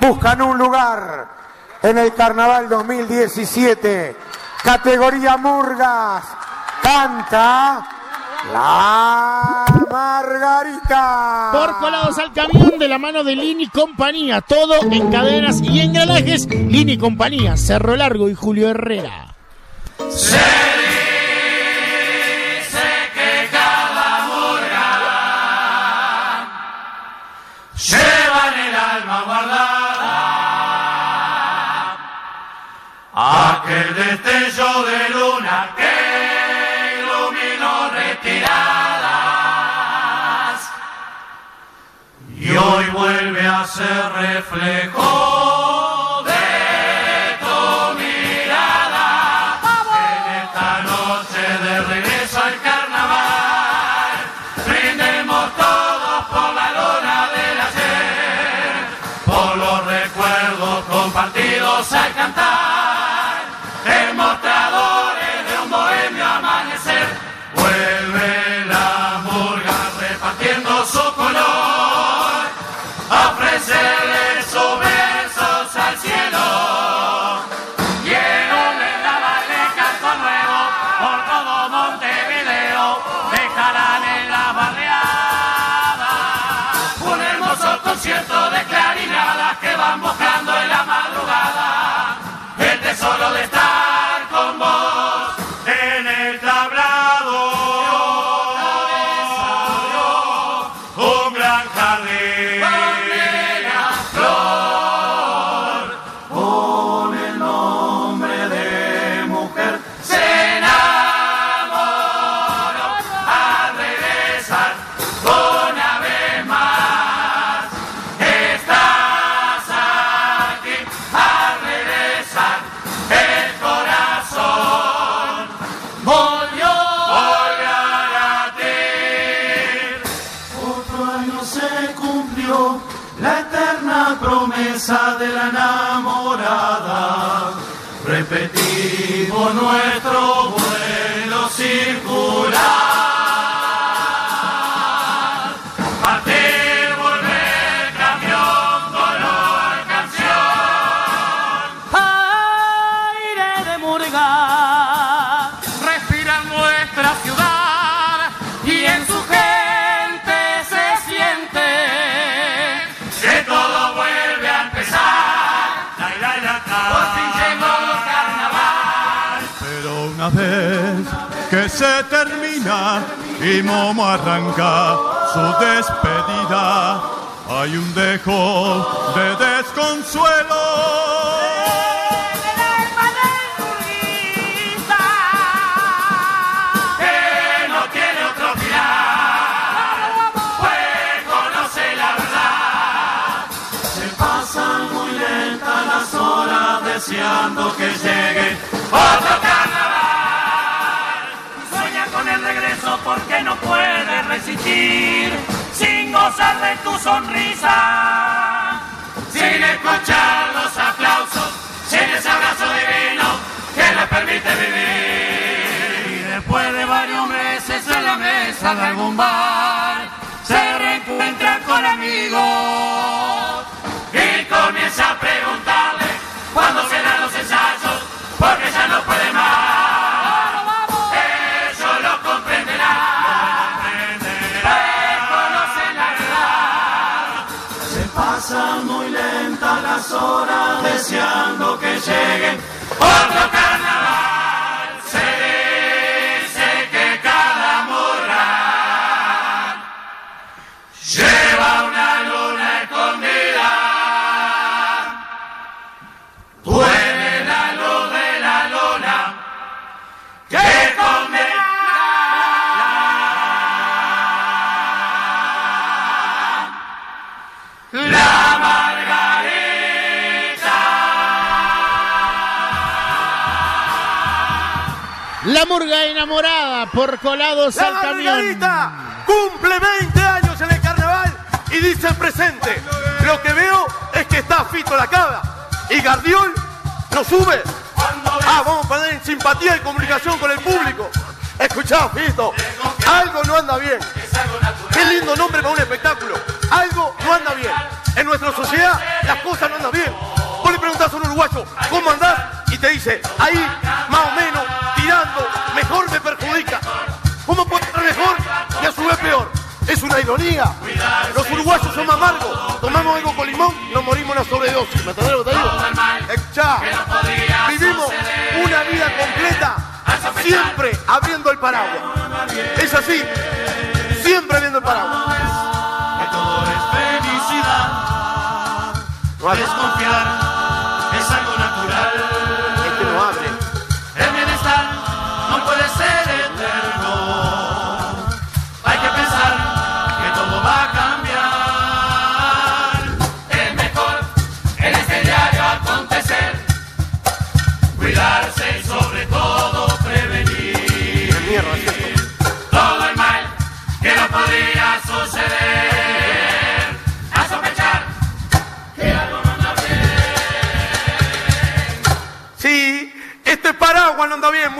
buscan un lugar en el Carnaval 2017. Categoría Murgas. Canta la Margarita. Por colados al camión de la mano de Lini Compañía. Todo en cadenas y engranajes. Lini Compañía, Cerro Largo y Julio Herrera. Se dice que cada murga lleva en el alma guardada aquel destello de luna que iluminó retiradas. Y hoy vuelve a ser reflejo concierto Repetimos nuestro se termina y Momo arranca su despedida, hay un dejo de desconsuelo. que no tiene otro de tu sonrisa, sin escuchar los aplausos, sin ese abrazo divino que le permite vivir. Y después de varios meses en la mesa de algún bar, se reencuentra con amigos deseando que llegue murga enamorada por colados La al camión. Cumple 20 años en el carnaval y dice presente. Lo que veo es que está Fito la cabra y Gardiol no sube. Ah, vamos a poner en simpatía y comunicación con el público. Escuchá, Fito, algo no anda bien. Qué lindo nombre para un espectáculo. Algo no anda bien. En nuestra sociedad las cosas no andan bien. Vos le preguntás a un uruguayo, ¿cómo andás? Y te dice, ahí, una ironía. Los uruguayos somos amargos. Tomamos algo con limón, nos morimos una sobredosis. ¿Me entendés lo que te digo? Vivimos una vida completa siempre abriendo el paraguas. Es así, siempre abriendo el paraguas. Que todo es felicidad. Desconfiar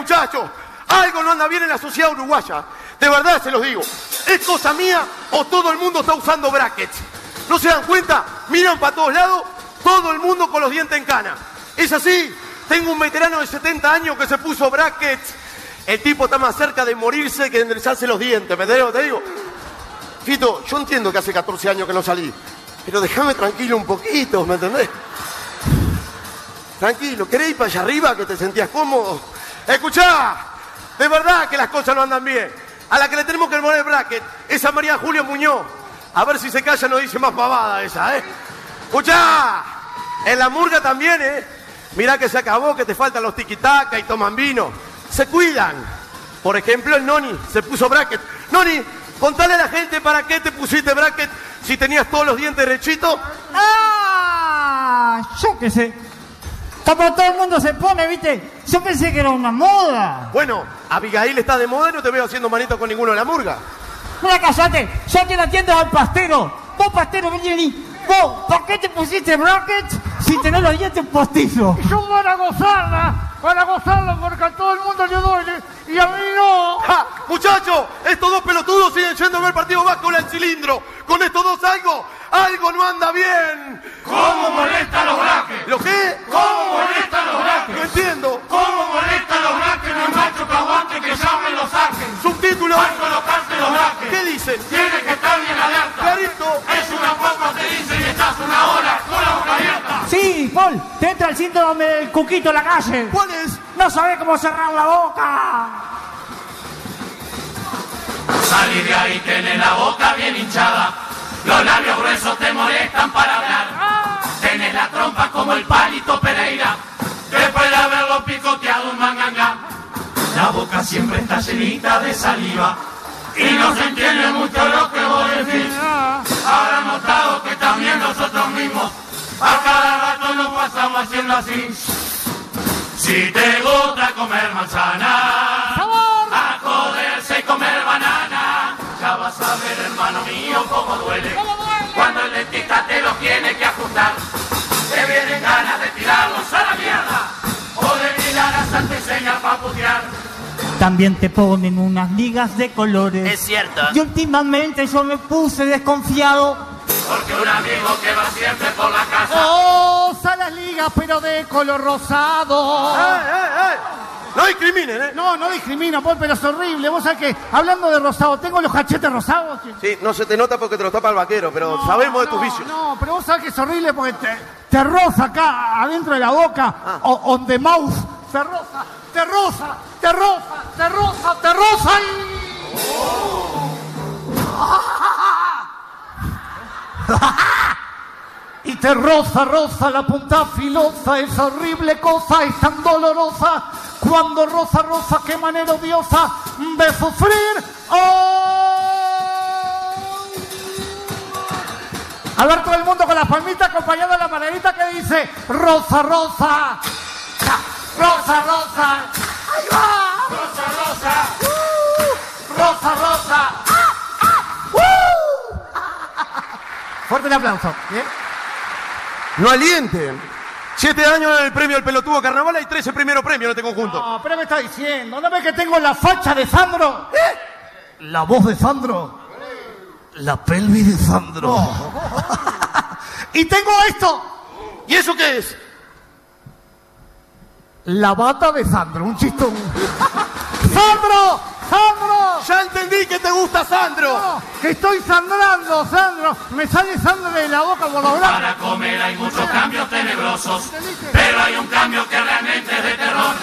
muchachos. Algo no anda bien en la sociedad uruguaya. De verdad se los digo. ¿Es cosa mía o todo el mundo está usando brackets? ¿No se dan cuenta? Miran para todos lados, todo el mundo con los dientes en cana. ¿Es así? Tengo un veterano de 70 años que se puso brackets. El tipo está más cerca de morirse que de enderezarse los dientes, ¿me que te digo? Fito, yo entiendo que hace 14 años que no salí, pero déjame tranquilo un poquito, ¿me entendés? Tranquilo, ¿querés ir para allá arriba que te sentías cómodo? Escuchá, de verdad que las cosas no andan bien. A la que le tenemos que poner bracket es a María Julio Muñoz. A ver si se calla no dice más pavada esa, ¿eh? Escuchá, en la murga también, ¿eh? Mirá que se acabó, que te faltan los tiquitaca y toman vino. Se cuidan. Por ejemplo, el Noni se puso bracket. Noni, contale a la gente para qué te pusiste bracket si tenías todos los dientes derechitos. ¡Ah! Yo qué sé. Como todo el mundo se pone, ¿viste? Yo pensé que era una moda. Bueno, Abigail está de moda y no te veo haciendo manito con ninguno de la murga. Mira, callate. Yo quien atiendo al pastero. Vos, pastero, vení, vení. Vos, ¿por qué te pusiste brackets si tenés los dientes postizos? Yo para gozarla, para gozarla porque a todo el mundo le duele y a mí no. ¡Ja! Muchachos, estos dos pelotudos siguen yendo a ver partido vasco en el cilindro. Con estos dos algo, algo no anda bien. ¿Cómo molestan los braques? ¿Lo qué? ¿Cómo molestan los No braques? entiendo. ¿Cómo molestan los braques? No hay macho que aguante que llamen los saquen. Subtítulo. Al colocarse los braques. ¿Qué dicen? Tiene que estar bien alerta. Clarito. Es una popa te dice y estás una hora con la boca abierta. Sí, Paul, te entra el síndrome del cuquito en la calle. ¿Cuál es? No sabés cómo cerrar la boca. Salir de ahí tenés la boca bien hinchada. Los labios como el palito Pereira. Después de haberlo picoteado un manganga. La boca siempre está llenita de saliva. Y no se entiende mucho lo que vos decís. Habrán notado que también nosotros mismos a cada rato nos pasamos haciendo así. Si te gusta comer manzana, a joderse y comer banana, ya vas a ver, hermano mío, cómo duele. Cuando el dentista te lo tiene que ajustar, te vienen ganas de tirarlos a la mierda o de mirar a señal para putear. También te ponen unas ligas de colores. Es cierto. Y últimamente yo me puse desconfiado. Porque un amigo que va siempre por la casa. Oh, las ligas, pero de color rosado. ¡Eh, eh, eh! No discriminen, ¿eh? No, no discrimina, Paul, pero es horrible. Vos sabés que, hablando de rosado, tengo los cachetes rosados. Sí, no se te nota porque te lo tapa el vaquero, pero No, sabemos de no, tus vicios. No, pero vos sabés que es horrible porque te, te roza acá, adentro de la boca, Ah. o on the mouth. Te roza, te roza, te roza, te roza, te roza y... Y te roza, roza la punta filosa, esa horrible cosa es tan dolorosa. Cuando roza, roza, qué manera odiosa de sufrir. ¡Ay! A ver todo el mundo con la palmita acompañado de la manerita que dice Rosa, rosa. Rosa, rosa. Ahí va. Rosa, rosa. Uh, rosa, rosa. Ah, ah, uh. Fuerte el aplauso. Bien. No alienten. Siete años en el premio del pelotudo carnaval hay 13 primeros premios en este conjunto. No, pero me está diciendo, ¿no ves que tengo la facha de Sandro? La voz de Sandro. La pelvis de Sandro. Y tengo esto. ¿Y eso qué es? La bata de Sandro, un chistón. ¡Sandro! ¡Sandro! Ya entendí que te gusta Sandro. No, que estoy sangrando, Sandro. Me sale sangre de la boca por los brazos. Para comer hay muchos cambios tenebrosos, pero hay un cambio que realmente es de terror.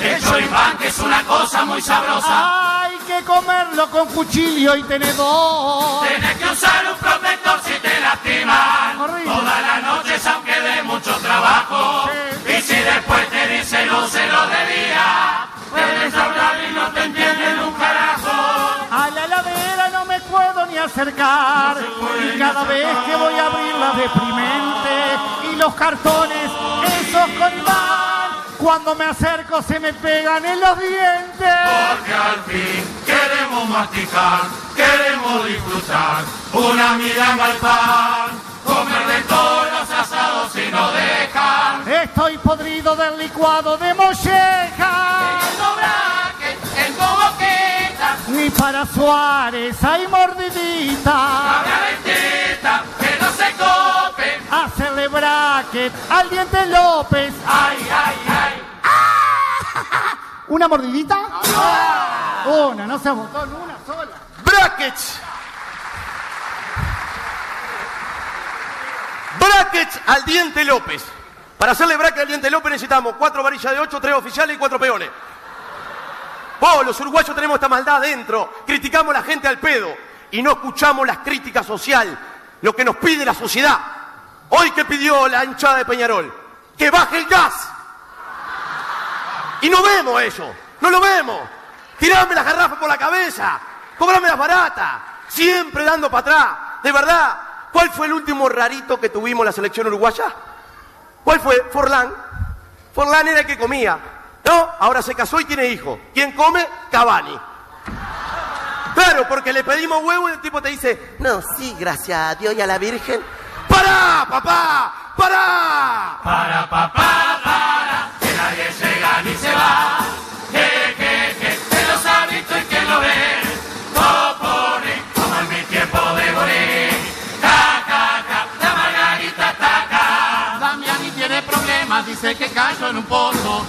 El choripán que es una cosa muy sabrosa. Hay que comerlo con cuchillo y tenedor. Tienes que usar un protector si te lastiman. Horrible. Todas las noches aunque dé mucho trabajo. Y si después te dicen úselo de día, puedes hablar y no te entienden un carajo. A la heladera no me puedo ni acercar. Y cada vez que voy a abrirla deprimente. Y los cartones, esos con imán. Cuando me acerco se me pegan en los dientes. Porque al fin queremos masticar, queremos disfrutar una mirada al pan, comer de todos los asados y no dejar. Estoy podrido del licuado de molleja. Suárez hay mordidita. la dentista, que no se cope. Hacerle bracket al diente López. Ay, ay, ay. ¿Una mordidita? Una, no se botón, una sola. Brackets. Brackets al diente López. Para hacerle bracket al diente López necesitamos cuatro varillas de ocho, tres oficiales y cuatro peones. Vos, los uruguayos tenemos esta maldad dentro. Criticamos a la gente al pedo y no escuchamos las críticas social, lo que nos pide la sociedad. Hoy que pidió la hinchada de Peñarol, que baje el gas. Y no vemos eso, no lo vemos. Tirame las garrafas por la cabeza, cobrame las baratas, siempre dando para atrás. De verdad, ¿cuál fue el último rarito que tuvimos la selección uruguaya? ¿Cuál fue? Forlán. Forlán era el que comía. No, ahora se casó y tiene hijo. ¿Quién come? Cavani. Claro, porque le pedimos huevo y el tipo te dice, no, sí, gracias a Dios y a la Virgen. ¡Para, papá! ¡Para! Para, papá, para, que nadie llega ni se va. Que, que, que, que los ha visto y que lo ve. Popurrí, como en mi tiempo de gorí. Ca, ca, ca, la margarita taca. Damiani tiene problemas, dice que cayó en un pozo.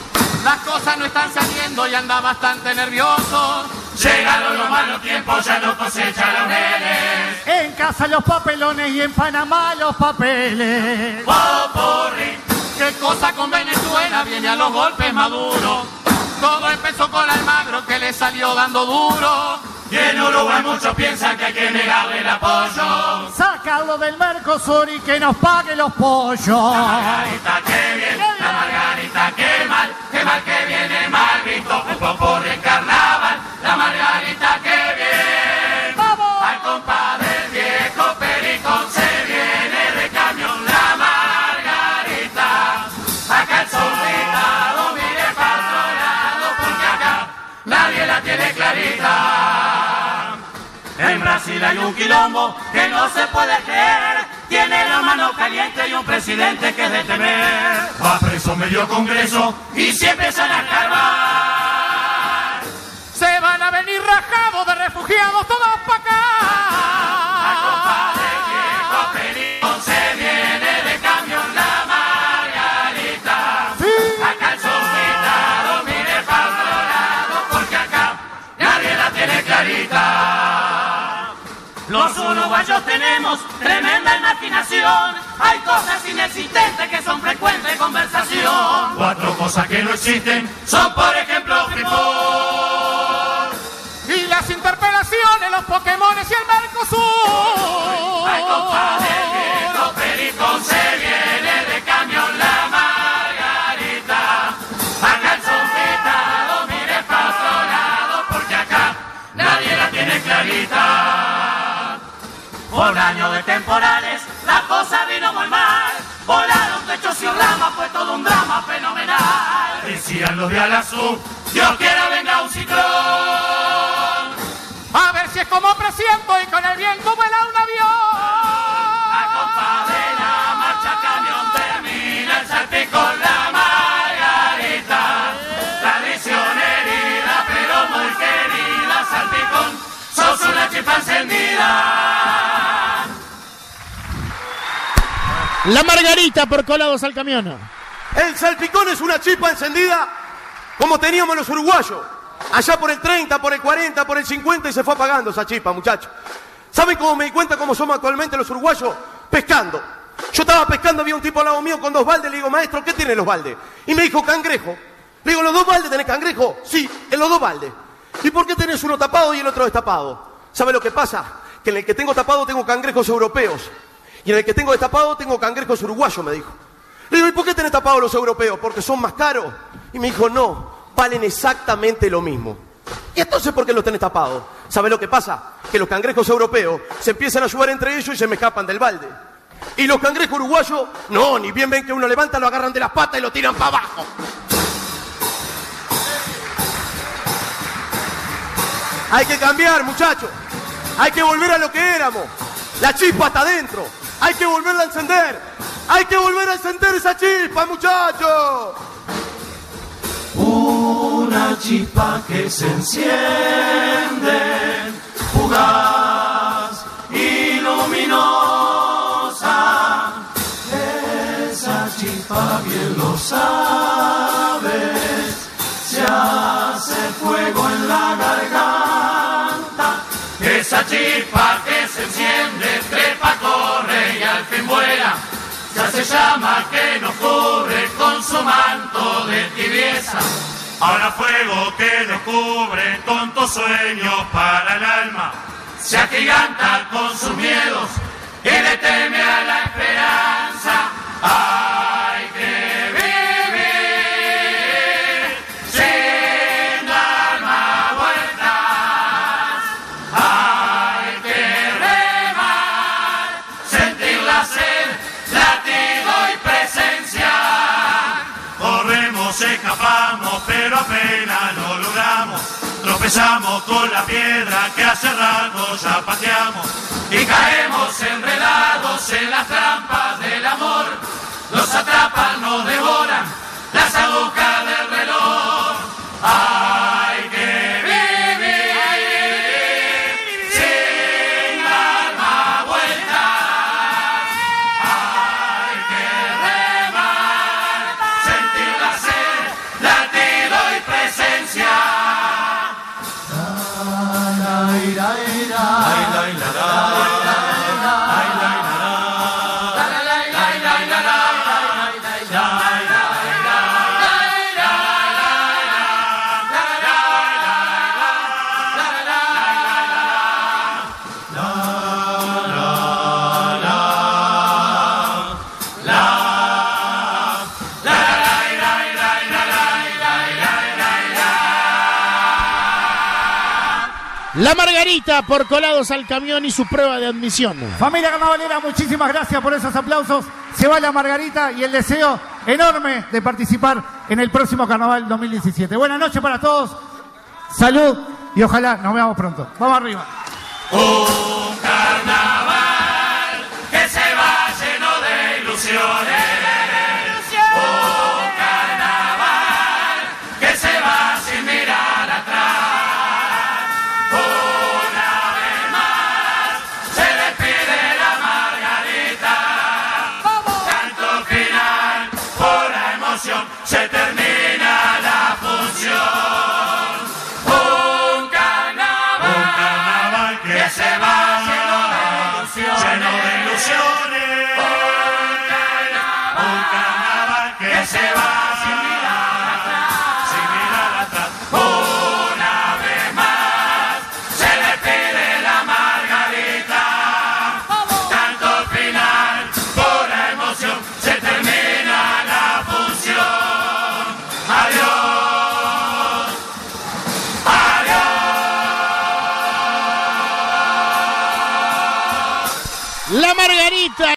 Las cosas no están saliendo y anda bastante nervioso. Llegaron los malos tiempos, ya no cosecha laureles. En casa los papelones y en Panamá los papeles. Popurrí, ¿Qué cosa con Venezuela? Viene a los golpes Maduro. Todo empezó con Almagro que le salió dando duro. y en Uruguay muchos piensan que hay que negarle el apoyo. Sacarlo del Mercosur y que nos pague los pollos. La poco de carnaval, la Margarita, bien. ¡Vamos! Al compadre del viejo Pericón se viene de camión la Margarita. Acá el soldado mire para otro lado, porque acá nadie la tiene clarita. En Brasil hay un quilombo que no se puede creer. Tiene la mano caliente y un presidente que es de temer. Va preso medio congreso y se empiezan a escarbar. Refugiados todos para acá. Compadre viejo Pericón se viene de camión la Margarita. Acá el soldado mire para porque acá nadie la tiene clarita. Los uruguayos tenemos tremenda imaginación. Hay cosas inexistentes que son frecuentes de conversación. Cuatro cosas que no existen son, por ejemplo, Ay, compadre, viejo Pericón se viene de camión la Margarita. Acá el soldado mire para otro lado porque acá nadie la tiene clarita. Por año de temporales la cosa vino muy mal. Volaron techos y ramas, fue todo un drama fenomenal. Decían los de Alazú, Dios quiera venga un ciclón. Y con el un avión. Compadre, la marcha camión termina el salpicón la margarita. Tradición herida, pero muy querida, salpicón, sos una chispa encendida. La margarita por colados al camión. El salpicón es una chispa encendida como teníamos los uruguayos. Allá por el 30, por el 40, por el 50 y se fue apagando esa chispa, muchachos. ¿Saben cómo me di cuenta cómo somos actualmente los uruguayos? Pescando. Yo estaba pescando, había un tipo al lado mío con dos baldes, le digo, maestro, ¿qué tienen los baldes? Y me dijo, cangrejo. Le digo, ¿los dos baldes tenés cangrejo? Sí, en los dos baldes. ¿Y por qué tenés uno tapado y el otro destapado? ¿Sabe lo que pasa? Que en el que tengo tapado tengo cangrejos europeos. Y en el que tengo destapado tengo cangrejos uruguayos, me dijo. Le digo, ¿y por qué tenés tapados los europeos? ¿Porque son más caros? Y me dijo, no, valen exactamente lo mismo. ¿Y entonces por qué los tenés tapados? ¿Sabe lo que pasa? Que los cangrejos europeos se empiezan a ayudar entre ellos y se me escapan del balde. Y los cangrejos uruguayos, no, ni bien ven que uno levanta, lo agarran de las patas y lo tiran para abajo. Hay que cambiar, muchachos. Hay que volver a lo que éramos. La chispa está adentro. Hay que volverla a encender. Hay que volver a encender esa chispa, muchachos. Una chispa que se enciende, fugaz y luminosa. Esa chispa bien lo sabes, se hace fuego en la garganta. Esa chispa que se enciende, trepa, corre y al fin vuela. Ya se llama que nos cubre con su manto de tibieza. Ahora fuego que nos cubre tontos sueños para el alma. Se agiganta con sus miedos y le teme a la esperanza. Hay Corremos, escapamos, pero apenas lo logramos. Tropezamos con la piedra que hace rato ya pateamos. Y caemos enredados en las trampas del amor. Nos atrapan, nos devoran las agujas del reloj. Hay La Margarita por colados al camión y su prueba de admisión. Familia Carnavalera, muchísimas gracias por esos aplausos. Se va la Margarita y el deseo enorme de participar en el próximo Carnaval 2017. Buenas noches para todos. Salud y ojalá nos veamos pronto. Vamos arriba. Un carnaval que se va lleno de ilusiones. Lleno